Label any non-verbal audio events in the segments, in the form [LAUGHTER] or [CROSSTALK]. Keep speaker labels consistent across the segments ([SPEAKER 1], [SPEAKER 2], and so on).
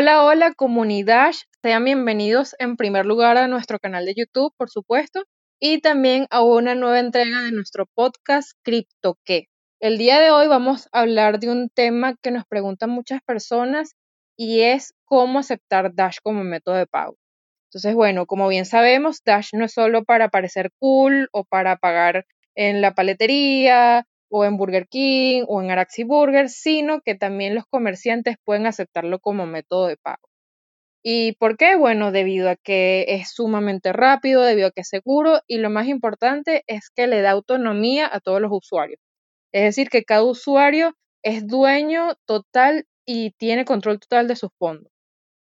[SPEAKER 1] Hola, hola comunidad, sean bienvenidos en primer lugar a nuestro canal de YouTube, por supuesto, y también a una nueva entrega de nuestro podcast CryptoQué. El día de hoy vamos a hablar de un tema que nos preguntan muchas personas y es cómo aceptar Dash como método de pago. Entonces, bueno, como bien sabemos, Dash no es solo para parecer cool o para pagar en la paletería o en Burger King o en Araxi Burger, sino que también los comerciantes pueden aceptarlo como método de pago. ¿Y por qué? Bueno, debido a que es sumamente rápido, debido a que es seguro y lo más importante es que le da autonomía a todos los usuarios. Es decir, que cada usuario es dueño total y tiene control total de sus fondos.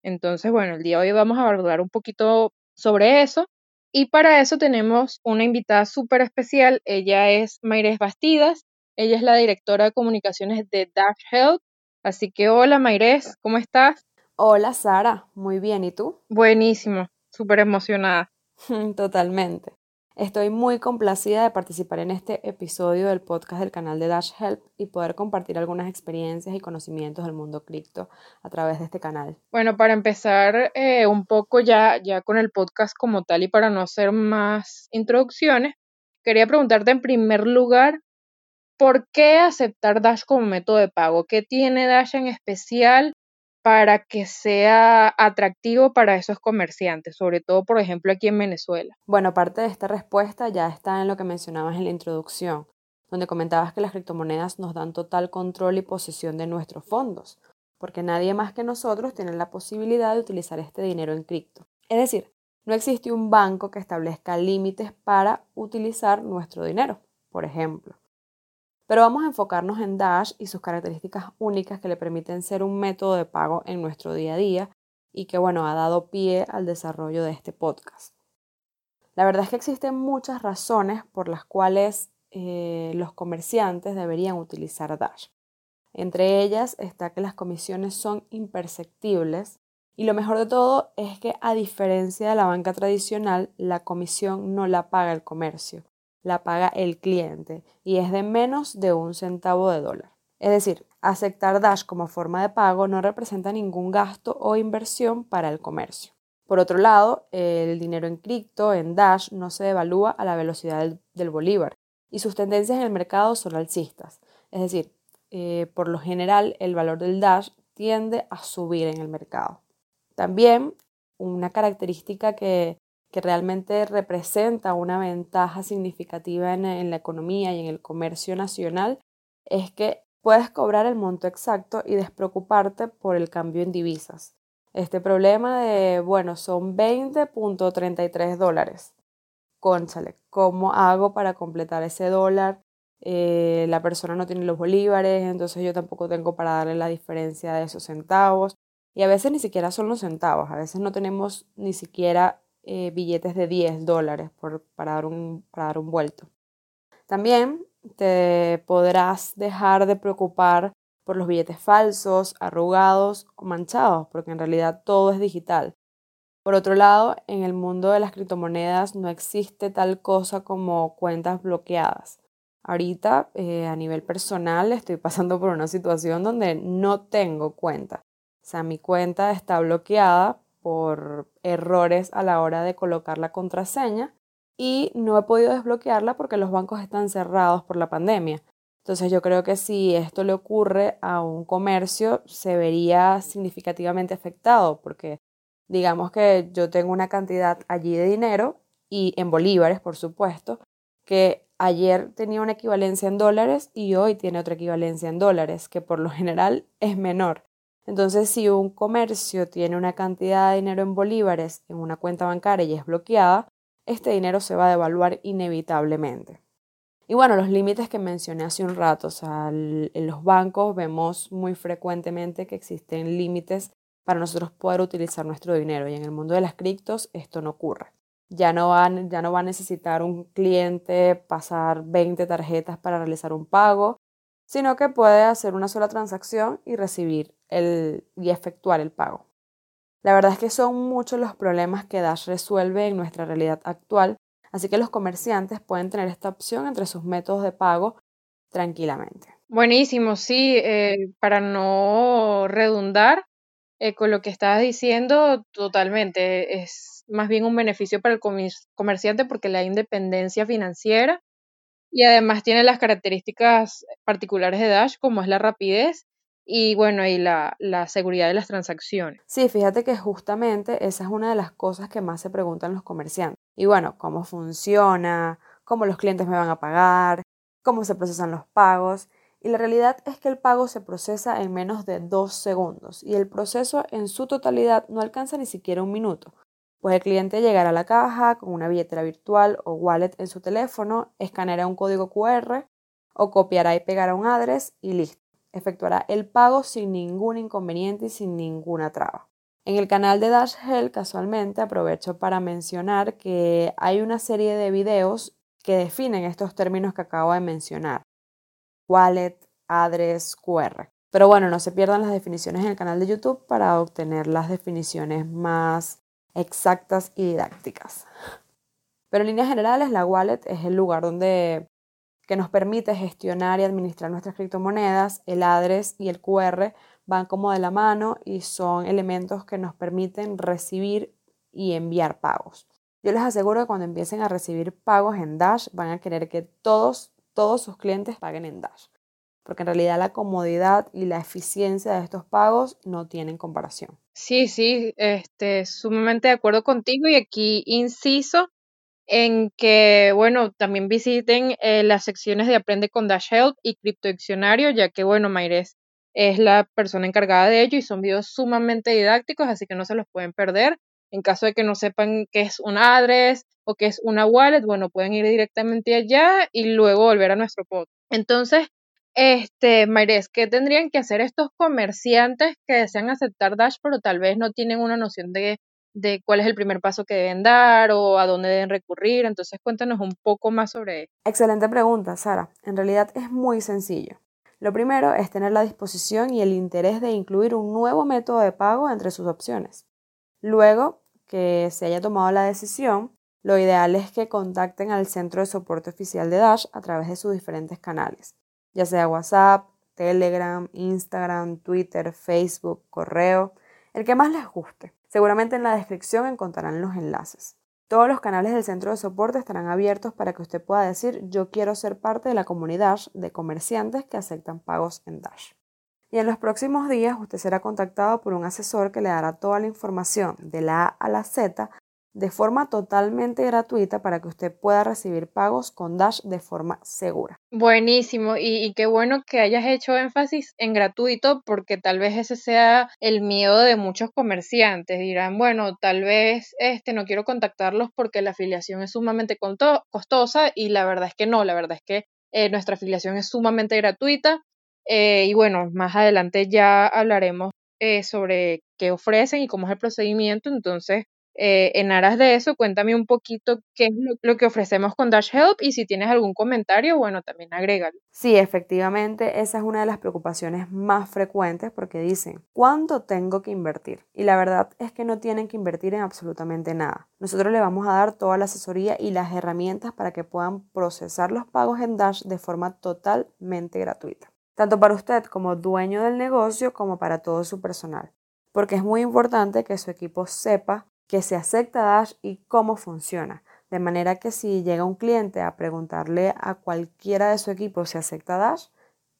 [SPEAKER 1] Entonces, bueno, el día de hoy vamos a hablar un poquito sobre eso y para eso tenemos una invitada súper especial. Ella es Mayres Bastidas. Ella es la directora de comunicaciones de Dash Health. Así que hola Mayres, ¿cómo estás?
[SPEAKER 2] Hola Sara, muy bien, ¿y tú?
[SPEAKER 1] Buenísimo, súper emocionada. [LAUGHS]
[SPEAKER 2] Totalmente. Estoy muy complacida de participar en este episodio del podcast del canal de Dash Help y poder compartir algunas experiencias y conocimientos del mundo cripto a través de este canal.
[SPEAKER 1] Bueno, para empezar eh, un poco ya, ya con el podcast como tal y para no hacer más introducciones, quería preguntarte en primer lugar ¿por qué aceptar Dash como método de pago? ¿Qué tiene Dash en especial para que sea atractivo para esos comerciantes, sobre todo, por ejemplo, aquí en Venezuela?
[SPEAKER 2] Bueno, parte de esta respuesta ya está en lo que mencionabas en la introducción, donde comentabas que las criptomonedas nos dan total control y posesión de nuestros fondos, porque nadie más que nosotros tiene la posibilidad de utilizar este dinero en cripto. Es decir, no existe un banco que establezca límites para utilizar nuestro dinero, por ejemplo. Pero vamos a enfocarnos en Dash y sus características únicas que le permiten ser un método de pago en nuestro día a día y que, bueno, ha dado pie al desarrollo de este podcast. La verdad es que existen muchas razones por las cuales eh, los comerciantes deberían utilizar Dash. Entre ellas está que las comisiones son imperceptibles y lo mejor de todo es que a diferencia de la banca tradicional, la comisión no la paga el comercio, la paga el cliente y es de menos de un centavo de dólar. Es decir, aceptar Dash como forma de pago no representa ningún gasto o inversión para el comercio. Por otro lado, el dinero en cripto, en Dash, no se devalúa a la velocidad del, bolívar y sus tendencias en el mercado son alcistas. Es decir, eh, por lo general el valor del Dash tiende a subir en el mercado. También una característica que que realmente representa una ventaja significativa en, la economía y en el comercio nacional, es que puedes cobrar el monto exacto y despreocuparte por el cambio en divisas. Este problema de, bueno, son 20.33 dólares. Conchale, ¿cómo hago para completar ese dólar? Eh, la persona no tiene los bolívares, entonces yo tampoco tengo para darle la diferencia de esos centavos. Y a veces ni siquiera son los centavos, a veces no tenemos ni siquiera eh, billetes de 10 dólares por, para, dar un, para dar un vuelto. También te podrás dejar de preocupar por los billetes falsos, arrugados o manchados, porque en realidad todo es digital. Por otro lado, en el mundo de las criptomonedas no existe tal cosa como cuentas bloqueadas. Ahorita, eh, a nivel personal, estoy pasando por una situación donde no tengo cuenta. O sea, mi cuenta está bloqueada por errores a la hora de colocar la contraseña y no he podido desbloquearla porque los bancos están cerrados por la pandemia. Entonces yo creo que si esto le ocurre a un comercio se vería significativamente afectado porque digamos que yo tengo una cantidad allí de dinero y en bolívares, por supuesto, que ayer tenía una equivalencia en dólares y hoy tiene otra equivalencia en dólares, que por lo general es menor. Entonces, si un comercio tiene una cantidad de dinero en bolívares en una cuenta bancaria y es bloqueada, este dinero se va a devaluar inevitablemente. Y bueno, los límites que mencioné hace un rato, o sea, en los bancos vemos muy frecuentemente que existen límites para nosotros poder utilizar nuestro dinero y en el mundo de las criptos esto no ocurre. Ya no, ya no va a necesitar un cliente pasar 20 tarjetas para realizar un pago, sino que puede hacer una sola transacción y recibir y efectuar el pago. La verdad es que son muchos los problemas que Dash resuelve en nuestra realidad actual, así que los comerciantes pueden tener esta opción entre sus métodos de pago tranquilamente.
[SPEAKER 1] Buenísimo, sí, eh, para no redundar, eh, con lo que estabas diciendo, totalmente. Es más bien un beneficio para el comerciante porque le da independencia financiera y además tiene las características particulares de Dash, como es la rapidez y bueno, y la, la, seguridad de las transacciones.
[SPEAKER 2] Sí, fíjate que justamente esa es una de las cosas que más se preguntan los comerciantes. Y bueno, cómo funciona, cómo los clientes me van a pagar, cómo se procesan los pagos. Y la realidad es que el pago se procesa en menos de dos segundos y el proceso en su totalidad no alcanza ni siquiera un minuto. Pues el cliente llegará a la caja con una billetera virtual o wallet en su teléfono, escaneará un código QR o copiará y pegará un address y listo. Efectuará el pago sin ningún inconveniente y sin ninguna traba. En el canal de Dash Hell casualmente aprovecho para mencionar que hay una serie de videos que definen estos términos que acabo de mencionar wallet, address, QR. Pero bueno, no se pierdan las definiciones en el canal de YouTube para obtener las definiciones más exactas y didácticas. Pero en líneas generales, la wallet es el lugar donde que nos permite gestionar y administrar nuestras criptomonedas. El address y el QR van como de la mano y son elementos que nos permiten recibir y enviar pagos. Yo les aseguro que cuando empiecen a recibir pagos en Dash van a querer que todos todos sus clientes paguen en Dash, porque en realidad la comodidad y la eficiencia de estos pagos no tienen comparación.
[SPEAKER 1] Sí, sí, este, sumamente de acuerdo contigo y aquí inciso en que, bueno, también visiten eh, las secciones de Aprende con Dash Help y Cripto Diccionario, ya que, bueno, Maires es la persona encargada de ello y son videos sumamente didácticos, así que no se los pueden perder. En caso de que no sepan qué es un address o qué es una wallet, bueno, pueden ir directamente allá y luego volver a nuestro pod. Entonces, este, Maires, ¿qué tendrían que hacer estos comerciantes que desean aceptar Dash, pero tal vez no tienen una noción de, de cuál es el primer paso que deben dar o a dónde deben recurrir? Entonces, cuéntanos un poco más sobre eso.
[SPEAKER 2] Excelente pregunta, Sara. En realidad es muy sencillo. Lo primero es tener la disposición y el interés de incluir un nuevo método de pago entre sus opciones. Luego que se haya tomado la decisión, lo ideal es que contacten al centro de soporte oficial de Dash a través de sus diferentes canales, ya sea WhatsApp, Telegram, Instagram, Twitter, Facebook, correo, el que más les guste. Seguramente en la descripción encontrarán los enlaces. Todos los canales del centro de soporte estarán abiertos para que usted pueda decir yo quiero ser parte de la comunidad de comerciantes que aceptan pagos en Dash y en los próximos días usted será contactado por un asesor que le dará toda la información de la A a la Z de forma totalmente gratuita para que usted pueda recibir pagos con Dash de forma segura.
[SPEAKER 1] Buenísimo, y, qué bueno que hayas hecho énfasis en gratuito porque tal vez ese sea el miedo de muchos comerciantes. Dirán, bueno, tal vez este no quiero contactarlos porque la afiliación es sumamente costosa y la verdad es que no, la verdad es que eh, nuestra afiliación es sumamente gratuita. Eh, y bueno, más adelante ya hablaremos eh, sobre qué ofrecen y cómo es el procedimiento. Entonces, eh, en aras de eso, cuéntame un poquito qué es lo, que ofrecemos con Dash Help y si tienes algún comentario, bueno, también agrégalo.
[SPEAKER 2] Sí, efectivamente, esa es una de las preocupaciones más frecuentes porque dicen, ¿cuánto tengo que invertir? Y la verdad es que no tienen que invertir en absolutamente nada. Nosotros le vamos a dar toda la asesoría y las herramientas para que puedan procesar los pagos en Dash de forma totalmente gratuita tanto para usted como dueño del negocio como para todo su personal, porque es muy importante que su equipo sepa que se acepta Dash y cómo funciona, de manera que si llega un cliente a preguntarle a cualquiera de su equipo si acepta Dash,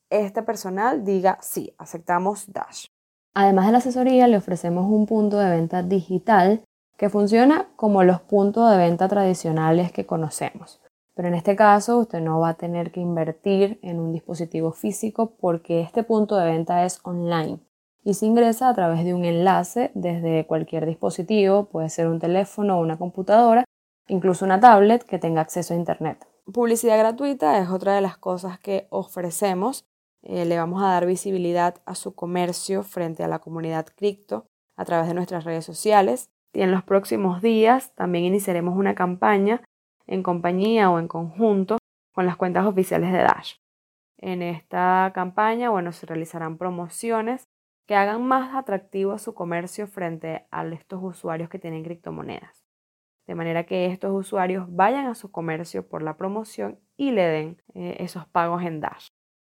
[SPEAKER 2] este personal diga sí, aceptamos Dash. Además de la asesoría, le ofrecemos un punto de venta digital que funciona como los puntos de venta tradicionales que conocemos. Pero en este caso usted no va a tener que invertir en un dispositivo físico porque este punto de venta es online y se ingresa a través de un enlace desde cualquier dispositivo, puede ser un teléfono o una computadora, incluso una tablet que tenga acceso a Internet. Publicidad gratuita es otra de las cosas que ofrecemos. Eh, le vamos a dar visibilidad a su comercio frente a la comunidad cripto a través de nuestras redes sociales. Y en los próximos días también iniciaremos una campaña en compañía o en conjunto con las cuentas oficiales de Dash. En esta campaña, bueno, se realizarán promociones que hagan más atractivo su comercio frente a estos usuarios que tienen criptomonedas. De manera que estos usuarios vayan a su comercio por la promoción y le den eh, esos pagos en Dash.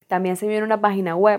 [SPEAKER 2] También se viene una página web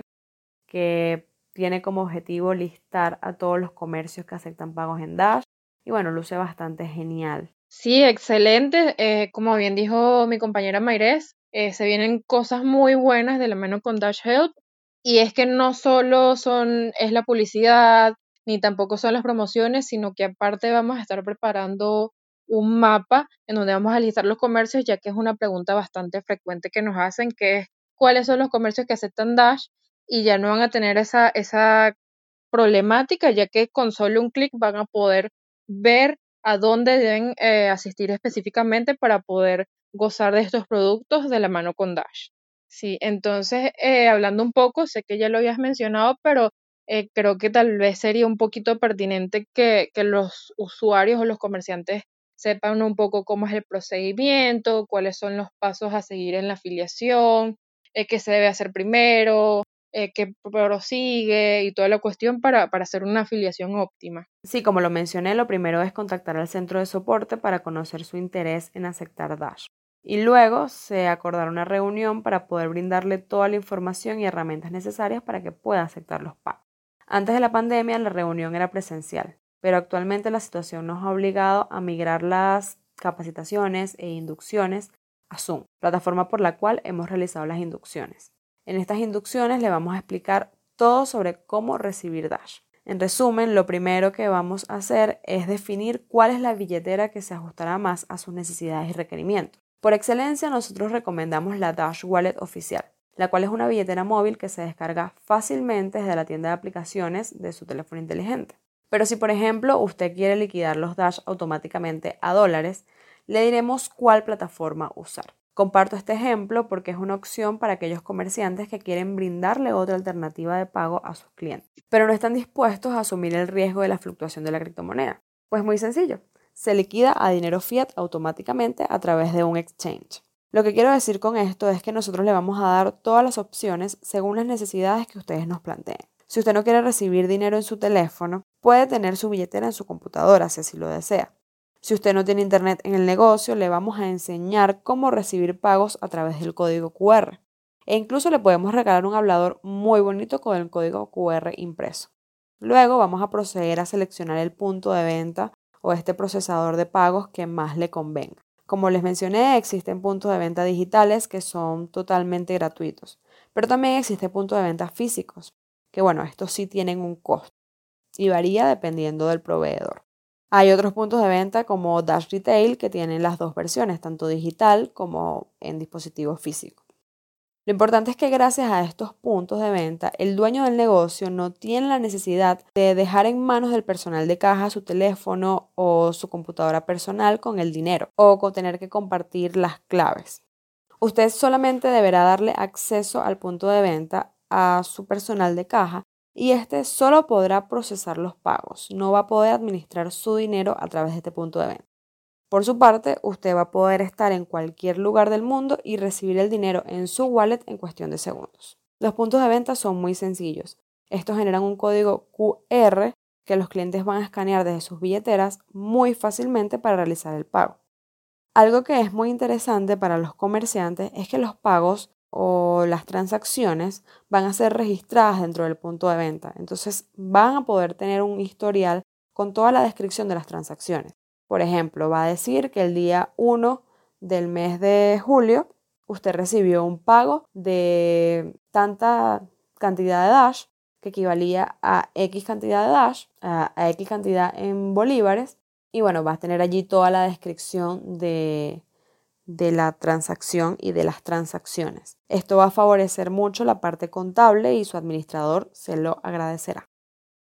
[SPEAKER 2] que tiene como objetivo listar a todos los comercios que aceptan pagos en Dash y bueno, luce bastante genial.
[SPEAKER 1] Sí, excelente. Eh, como bien dijo mi compañera Mayrés, eh, se vienen cosas muy buenas de la mano con Dash Help y es que no solo son, es la publicidad, ni tampoco son las promociones, sino que aparte vamos a estar preparando un mapa en donde vamos a listar los comercios, ya que es una pregunta bastante frecuente que nos hacen, que es cuáles son los comercios que aceptan Dash y ya no van a tener esa, esa problemática, ya que con solo un clic van a poder ver a dónde deben eh, asistir específicamente para poder gozar de estos productos de la mano con Dash. Sí, entonces, eh, hablando un poco, sé que ya lo habías mencionado, pero eh, creo que tal vez sería un poquito pertinente que, que los usuarios o los comerciantes sepan un poco cómo es el procedimiento, cuáles son los pasos a seguir en la afiliación, eh, qué se debe hacer primero, eh, qué prosigue y toda la cuestión para, para hacer una afiliación óptima.
[SPEAKER 2] Sí, como lo mencioné, lo primero es contactar al centro de soporte para conocer su interés en aceptar Dash. Y luego se acordará una reunión para poder brindarle toda la información y herramientas necesarias para que pueda aceptar los pagos. Antes de la pandemia la reunión era presencial, pero actualmente la situación nos ha obligado a migrar las capacitaciones e inducciones a Zoom, plataforma por la cual hemos realizado las inducciones. En estas inducciones le vamos a explicar todo sobre cómo recibir Dash. En resumen, lo primero que vamos a hacer es definir cuál es la billetera que se ajustará más a sus necesidades y requerimientos. Por excelencia, nosotros recomendamos la Dash Wallet oficial, la cual es una billetera móvil que se descarga fácilmente desde la tienda de aplicaciones de su teléfono inteligente. Pero si por ejemplo usted quiere liquidar los Dash automáticamente a dólares, le diremos cuál plataforma usar. Comparto este ejemplo porque es una opción para aquellos comerciantes que quieren brindarle otra alternativa de pago a sus clientes, pero no están dispuestos a asumir el riesgo de la fluctuación de la criptomoneda. Pues muy sencillo, se liquida a dinero fiat automáticamente a través de un exchange. Lo que quiero decir con esto es que nosotros le vamos a dar todas las opciones según las necesidades que ustedes nos planteen. Si usted no quiere recibir dinero en su teléfono, puede tener su billetera en su computadora si así lo desea. Si usted no tiene internet en el negocio, le vamos a enseñar cómo recibir pagos a través del código QR. E incluso le podemos regalar un hablador muy bonito con el código QR impreso. Luego vamos a proceder a seleccionar el punto de venta o este procesador de pagos que más le convenga. Como les mencioné, existen puntos de venta digitales que son totalmente gratuitos, pero también existen puntos de venta físicos que bueno, estos sí tienen un costo y varía dependiendo del proveedor. Hay otros puntos de venta como Dash Retail que tienen las dos versiones, tanto digital como en dispositivo físico. Lo importante es que gracias a estos puntos de venta, el dueño del negocio no tiene la necesidad de dejar en manos del personal de caja su teléfono o su computadora personal con el dinero o con tener que compartir las claves. Usted solamente deberá darle acceso al punto de venta a su personal de caja y este solo podrá procesar los pagos, no va a poder administrar su dinero a través de este punto de venta. Por su parte, usted va a poder estar en cualquier lugar del mundo y recibir el dinero en su wallet en cuestión de segundos. Los puntos de venta son muy sencillos. Estos generan un código QR que los clientes van a escanear desde sus billeteras muy fácilmente para realizar el pago. Algo que es muy interesante para los comerciantes es que los pagos o las transacciones van a ser registradas dentro del punto de venta. Entonces van a poder tener un historial con toda la descripción de las transacciones. Por ejemplo, va a decir que el día 1 del mes de julio usted recibió un pago de tanta cantidad de Dash que equivalía a X cantidad de Dash, a, X cantidad en bolívares. Y bueno, va a tener allí toda la descripción de, de la transacción y de las transacciones. Esto va a favorecer mucho la parte contable y su administrador se lo agradecerá.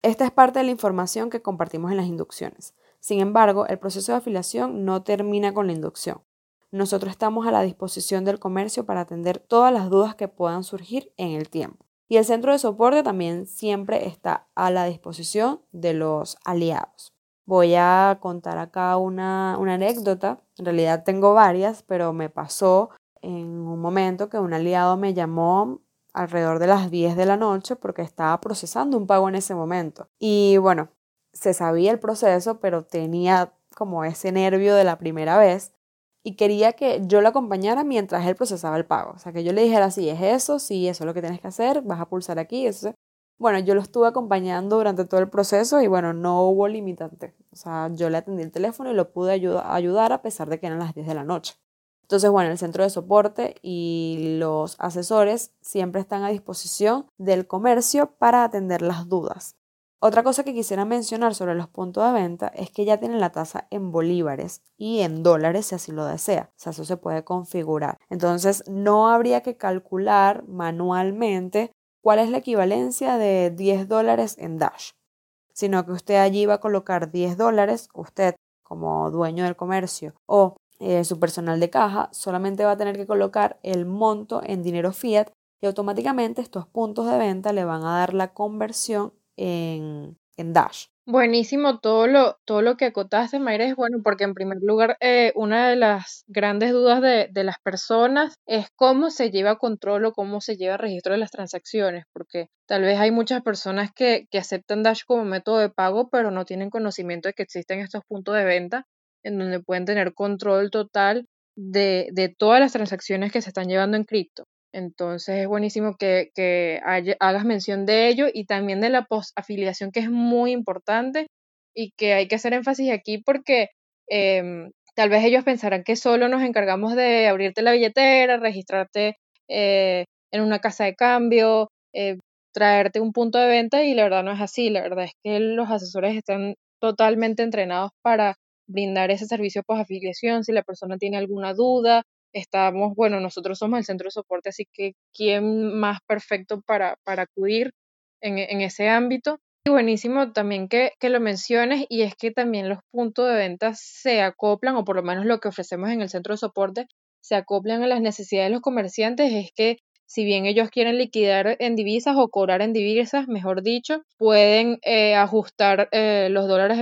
[SPEAKER 2] Esta es parte de la información que compartimos en las inducciones. Sin embargo, el proceso de afiliación no termina con la inducción. Nosotros estamos a la disposición del comercio para atender todas las dudas que puedan surgir en el tiempo. Y el centro de soporte también siempre está a la disposición de los aliados. Voy a contar acá una, anécdota. En realidad tengo varias, pero me pasó en un momento que un aliado me llamó alrededor de las 10 de la noche porque estaba procesando un pago en ese momento. Y bueno, se sabía el proceso, pero tenía como ese nervio de la primera vez y quería que yo lo acompañara mientras él procesaba el pago. O sea, que yo le dijera, sí, es eso, sí, eso es lo que tienes que hacer, vas a pulsar aquí, eso. Bueno, yo lo estuve acompañando durante todo el proceso y bueno, no hubo limitante. O sea, yo le atendí el teléfono y lo pude ayudar a pesar de que eran las 10 de la noche. Entonces, bueno, el centro de soporte y los asesores siempre están a disposición del comercio para atender las dudas. Otra cosa que quisiera mencionar sobre los puntos de venta es que ya tienen la tasa en bolívares y en dólares si así lo desea. O sea, eso se puede configurar. Entonces, no habría que calcular manualmente cuál es la equivalencia de 10 dólares en Dash, sino que usted allí va a colocar 10 dólares, usted como dueño del comercio o eh, su personal de caja solamente va a tener que colocar el monto en dinero fiat y automáticamente estos puntos de venta le van a dar la conversión en, Dash.
[SPEAKER 1] Buenísimo todo lo, todo lo que acotaste, Mayra, es bueno porque en primer lugar eh, una de las grandes dudas de, de, las personas es cómo se lleva control o cómo se lleva registro de las transacciones, porque tal vez hay muchas personas que, que aceptan Dash como método de pago, pero no tienen conocimiento de que existen estos puntos de venta en donde pueden tener control total de, de todas las transacciones que se están llevando en cripto. Entonces es buenísimo que, que hagas mención de ello y también de la post-afiliación, que es muy importante y que hay que hacer énfasis aquí porque em, tal vez ellos pensarán que solo nos encargamos de abrirte la billetera, registrarte eh, en una casa de cambio, eh, traerte un punto de venta y la verdad no es así. La verdad es que los asesores están totalmente entrenados para brindar ese servicio post-afiliación si la persona tiene alguna duda estamos, bueno, nosotros somos el centro de soporte, así que ¿quién más perfecto para, para acudir en, en ese ámbito? Y buenísimo también que, que, lo menciones y es que también los puntos de venta se acoplan, o por lo menos lo que ofrecemos en el centro de soporte, se acoplan a las necesidades de los comerciantes, es que si bien ellos quieren liquidar en divisas o cobrar en divisas, mejor dicho, pueden eh, ajustar eh, los dólares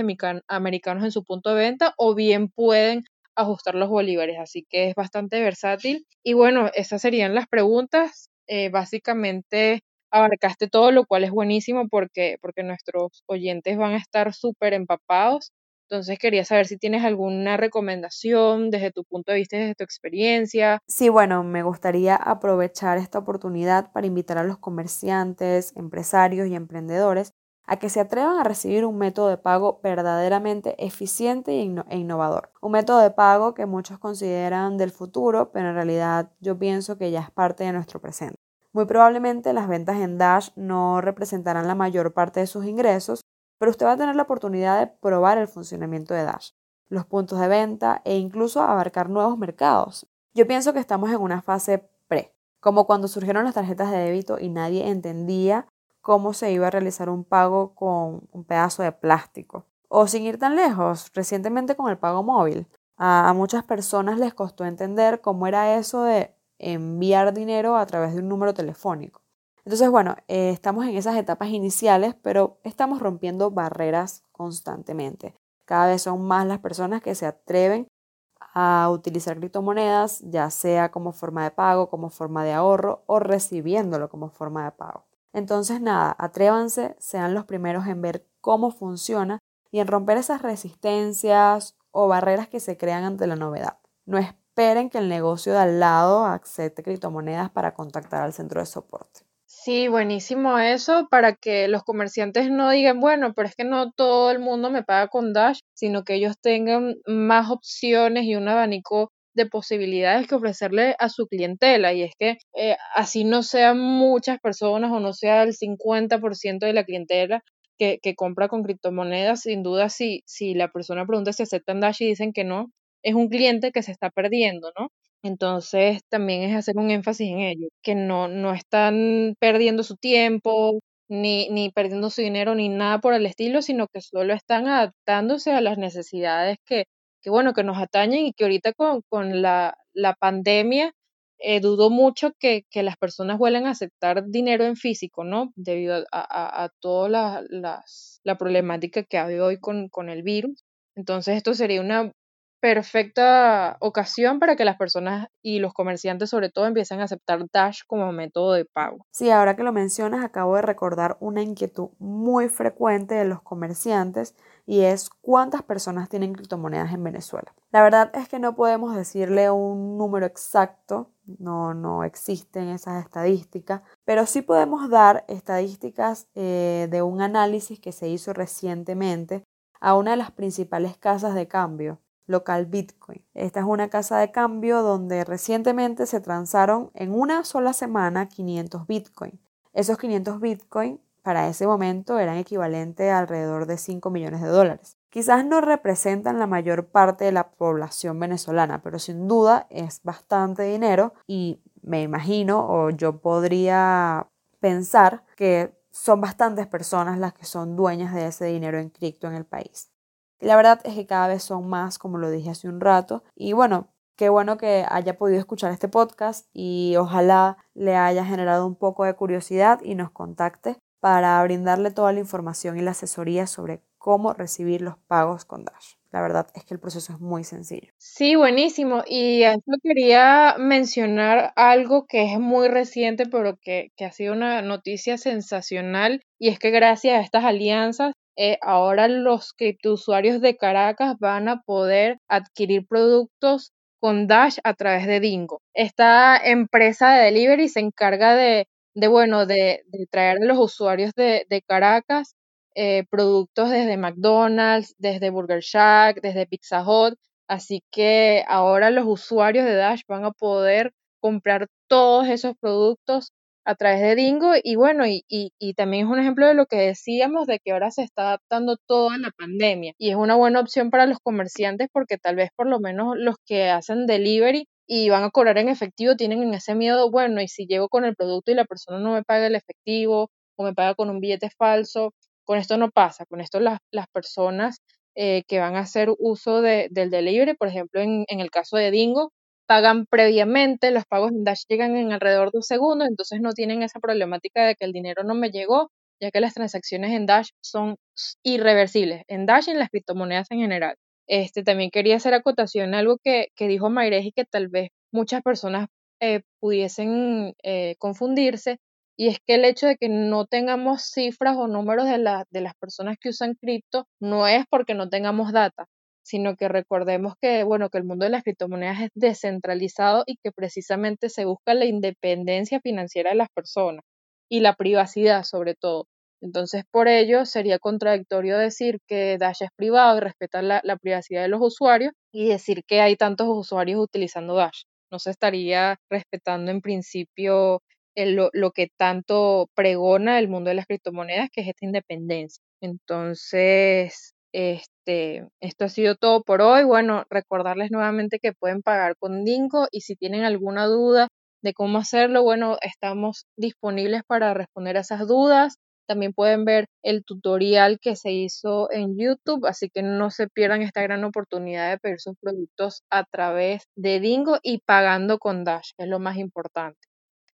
[SPEAKER 1] americanos en su punto de venta o bien pueden ajustar los bolívares, así que es bastante versátil. Y bueno, esas serían las preguntas. Eh, básicamente abarcaste todo, lo cual es buenísimo porque, porque nuestros oyentes van a estar súper empapados. Entonces quería saber si tienes alguna recomendación desde tu punto de vista, desde tu experiencia.
[SPEAKER 2] Sí, bueno, me gustaría aprovechar esta oportunidad para invitar a los comerciantes, empresarios y emprendedores a que se atrevan a recibir un método de pago verdaderamente eficiente e innovador. Un método de pago que muchos consideran del futuro, pero en realidad yo pienso que ya es parte de nuestro presente. Muy probablemente las ventas en Dash no representarán la mayor parte de sus ingresos, pero usted va a tener la oportunidad de probar el funcionamiento de Dash, los puntos de venta e incluso abarcar nuevos mercados. Yo pienso que estamos en una fase pre, como cuando surgieron las tarjetas de débito y nadie entendía cómo se iba a realizar un pago con un pedazo de plástico. O sin ir tan lejos, recientemente con el pago móvil. A, muchas personas les costó entender cómo era eso de enviar dinero a través de un número telefónico. Entonces, bueno, eh, estamos en esas etapas iniciales, pero estamos rompiendo barreras constantemente. Cada vez son más las personas que se atreven a utilizar criptomonedas, ya sea como forma de pago, como forma de ahorro o recibiéndolo como forma de pago. Entonces, nada, atrévanse, sean los primeros en ver cómo funciona y en romper esas resistencias o barreras que se crean ante la novedad. No esperen que el negocio de al lado acepte criptomonedas para contactar al centro de soporte.
[SPEAKER 1] Sí, buenísimo eso para que los comerciantes no digan, bueno, pero es que no todo el mundo me paga con Dash, sino que ellos tengan más opciones y un abanico de posibilidades que ofrecerle a su clientela y es que eh, así no sean muchas personas o no sea el 50% de la clientela que, que, compra con criptomonedas, sin duda si, si la persona pregunta si aceptan Dash y dicen que no, es un cliente que se está perdiendo, ¿no? Entonces también es hacer un énfasis en ello, que no, no están perdiendo su tiempo, ni, ni perdiendo su dinero, ni nada por el estilo, sino que solo están adaptándose a las necesidades que, que bueno, que nos atañen y que ahorita con, con la, la, pandemia eh, dudo mucho que, que, las personas vuelvan a aceptar dinero en físico, ¿no? Debido a, a, a toda la, la, problemática que hay hoy con, con el virus. Entonces esto sería una perfecta ocasión para que las personas y los comerciantes sobre todo empiecen a aceptar Dash como método de pago.
[SPEAKER 2] Sí, ahora que lo mencionas, acabo de recordar una inquietud muy frecuente de los comerciantes y es cuántas personas tienen criptomonedas en Venezuela. La verdad es que no podemos decirle un número exacto, no, no existen esas estadísticas, pero sí podemos dar estadísticas eh, de un análisis que se hizo recientemente a una de las principales casas de cambio local Bitcoin. Esta es una casa de cambio donde recientemente se transaron en una sola semana 500 Bitcoin. Esos 500 Bitcoin para ese momento eran equivalentes a alrededor de 5 millones de dólares. Quizás no representan la mayor parte de la población venezolana, pero sin duda es bastante dinero y me imagino o yo podría pensar que son bastantes personas las que son dueñas de ese dinero en cripto en el país. La verdad es que cada vez son más, como lo dije hace un rato. Y bueno, qué bueno que haya podido escuchar este podcast y ojalá le haya generado un poco de curiosidad y nos contacte para brindarle toda la información y la asesoría sobre cómo recibir los pagos con Dash. La verdad es que el proceso es muy sencillo.
[SPEAKER 1] Sí, buenísimo. Y a esto quería mencionar algo que es muy reciente, pero que, que ha sido una noticia sensacional, y es que gracias a estas alianzas eh, ahora los criptousuarios de Caracas van a poder adquirir productos con Dash a través de Dingo. Esta empresa de delivery se encarga de, de bueno, de, traer a los usuarios de, Caracas eh, productos desde McDonald's, desde Burger Shack, desde Pizza Hut. Así que ahora los usuarios de Dash van a poder comprar todos esos productos a través de Dingo y bueno, y, y, también es un ejemplo de lo que decíamos de que ahora se está adaptando todo a la pandemia y es una buena opción para los comerciantes porque tal vez por lo menos los que hacen delivery y van a cobrar en efectivo tienen ese miedo, bueno, y si llego con el producto y la persona no me paga el efectivo o me paga con un billete falso, con esto no pasa, con esto las, las personas eh, que van a hacer uso de, del delivery, por ejemplo, en, en el caso de Dingo, pagan previamente, los pagos en Dash llegan en alrededor de un segundo, entonces no tienen esa problemática de que el dinero no me llegó, ya que las transacciones en Dash son irreversibles, en Dash y en las criptomonedas en general. Este, también quería hacer acotación a algo que, que dijo Mayres y que tal vez muchas personas eh, pudiesen eh, confundirse, y es que el hecho de que no tengamos cifras o números de, la, de las personas que usan cripto no es porque no tengamos data, sino que recordemos que, bueno, que el mundo de las criptomonedas es descentralizado y que precisamente se busca la independencia financiera de las personas y la privacidad sobre todo. Entonces, por ello, sería contradictorio decir que Dash es privado y respeta la, privacidad de los usuarios y decir que hay tantos usuarios utilizando Dash. No se estaría respetando en principio lo, lo, que tanto pregona el mundo de las criptomonedas, que es esta independencia. Entonces, este, esto ha sido todo por hoy. Bueno, recordarles nuevamente que pueden pagar con Dingo y si tienen alguna duda de cómo hacerlo, bueno, estamos disponibles para responder a esas dudas. También pueden ver el tutorial que se hizo en YouTube, así que no se pierdan esta gran oportunidad de pedir sus productos a través de Dingo y pagando con Dash, que es lo más importante.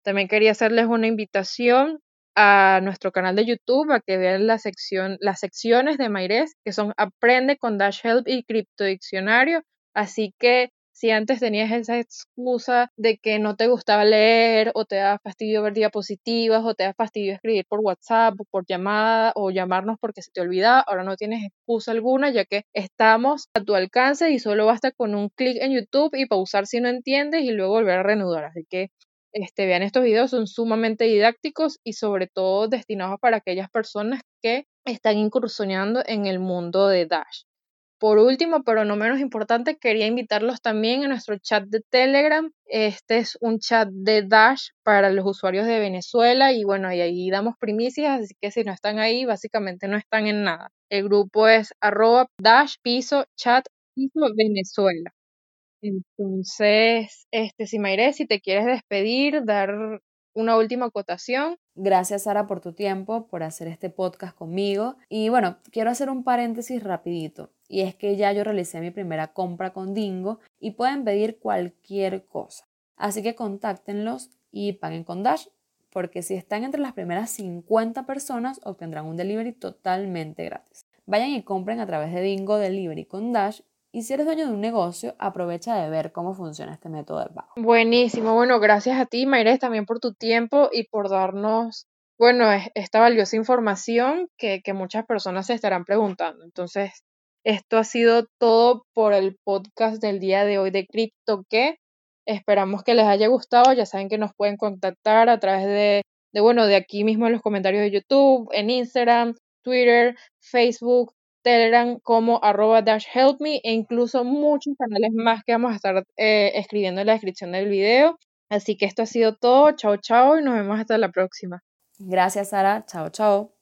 [SPEAKER 1] También quería hacerles una invitación a nuestro canal de YouTube a que vean la sección, las secciones de Maires, que son Aprende con Dash Help y Cripto Diccionario. Así que si antes tenías esa excusa de que no te gustaba leer o te da fastidio ver diapositivas o te da fastidio escribir por WhatsApp o por llamada o llamarnos porque se te olvida, ahora no tienes excusa alguna ya que estamos a tu alcance y solo basta con un clic en YouTube y pausar si no entiendes y luego volver a reanudar. Así que este, vean estos videos, son sumamente didácticos y sobre todo destinados para aquellas personas que están incursionando en el mundo de Dash. Por último, pero no menos importante, quería invitarlos también a nuestro chat de Telegram. Este es un chat de Dash para los usuarios de Venezuela y bueno, y ahí damos primicias, así que si no están ahí, básicamente no están en nada. El grupo es arroba dash piso chat piso Venezuela. Entonces, este, Simaire, si te quieres despedir, dar una última acotación.
[SPEAKER 2] Gracias, Sara, por tu tiempo, por hacer este podcast conmigo. Y bueno, quiero hacer un paréntesis rapidito. Y es que ya yo realicé mi primera compra con Dingo y pueden pedir cualquier cosa. Así que contáctenlos y paguen con Dash, porque si están entre las primeras 50 personas obtendrán un delivery totalmente gratis. Vayan y compren a través de Dingo Delivery con Dash Y si eres dueño de un negocio, aprovecha de ver cómo funciona este método de pago.
[SPEAKER 1] Buenísimo. Bueno, gracias a ti, Mayres, también por tu tiempo y por darnos, bueno, esta valiosa información que, que muchas personas se estarán preguntando. Entonces, esto ha sido todo por el podcast del día de hoy de Crypto que esperamos que les haya gustado. Ya saben que nos pueden contactar a través de, de, bueno, de aquí mismo en los comentarios de YouTube, en Instagram, Twitter, Facebook, Telegram como arroba dash help me e incluso muchos canales más que vamos a estar eh, escribiendo en la descripción del video. Así que esto ha sido todo. Chao, chao y nos vemos hasta la próxima.
[SPEAKER 2] Gracias, Sara. Chao, chao.